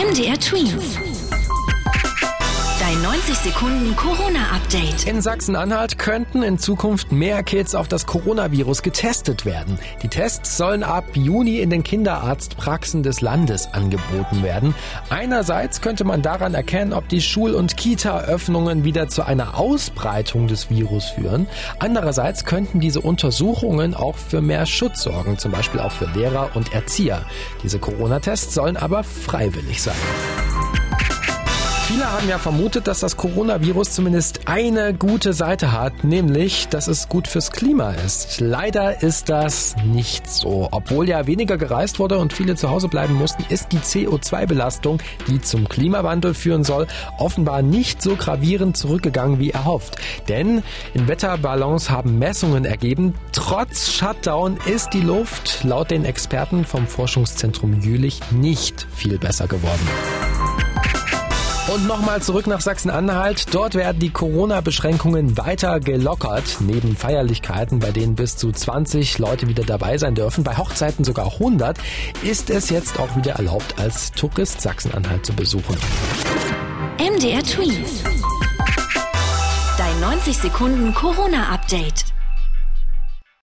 MDR Twins. Dein 90 Sekunden Corona-Update. In Sachsen-Anhalt könnten in Zukunft mehr Kids auf das Coronavirus getestet werden. Die Tests sollen ab Juni in den Kinderarztpraxen des Landes angeboten werden. Einerseits könnte man daran erkennen, ob die Schul- und Kita-Öffnungen wieder zu einer Ausbreitung des Virus führen. Andererseits könnten diese Untersuchungen auch für mehr Schutz sorgen, zum Beispiel auch für Lehrer und Erzieher. Diese Corona-Tests sollen aber freiwillig sein. Haben ja vermutet, dass das Coronavirus zumindest eine gute Seite hat, nämlich, dass es gut fürs Klima ist. Leider ist das nicht so. Obwohl ja weniger gereist wurde und viele zu Hause bleiben mussten, ist die CO2-Belastung, die zum Klimawandel führen soll, offenbar nicht so gravierend zurückgegangen wie erhofft. Denn in Wetterballons haben Messungen ergeben, trotz Shutdown ist die Luft laut den Experten vom Forschungszentrum Jülich nicht viel besser geworden. Und nochmal zurück nach Sachsen-Anhalt. Dort werden die Corona-Beschränkungen weiter gelockert. Neben Feierlichkeiten, bei denen bis zu 20 Leute wieder dabei sein dürfen, bei Hochzeiten sogar 100, ist es jetzt auch wieder erlaubt, als Tourist Sachsen-Anhalt zu besuchen. MDR Twins. Dein 90 Sekunden Corona-Update.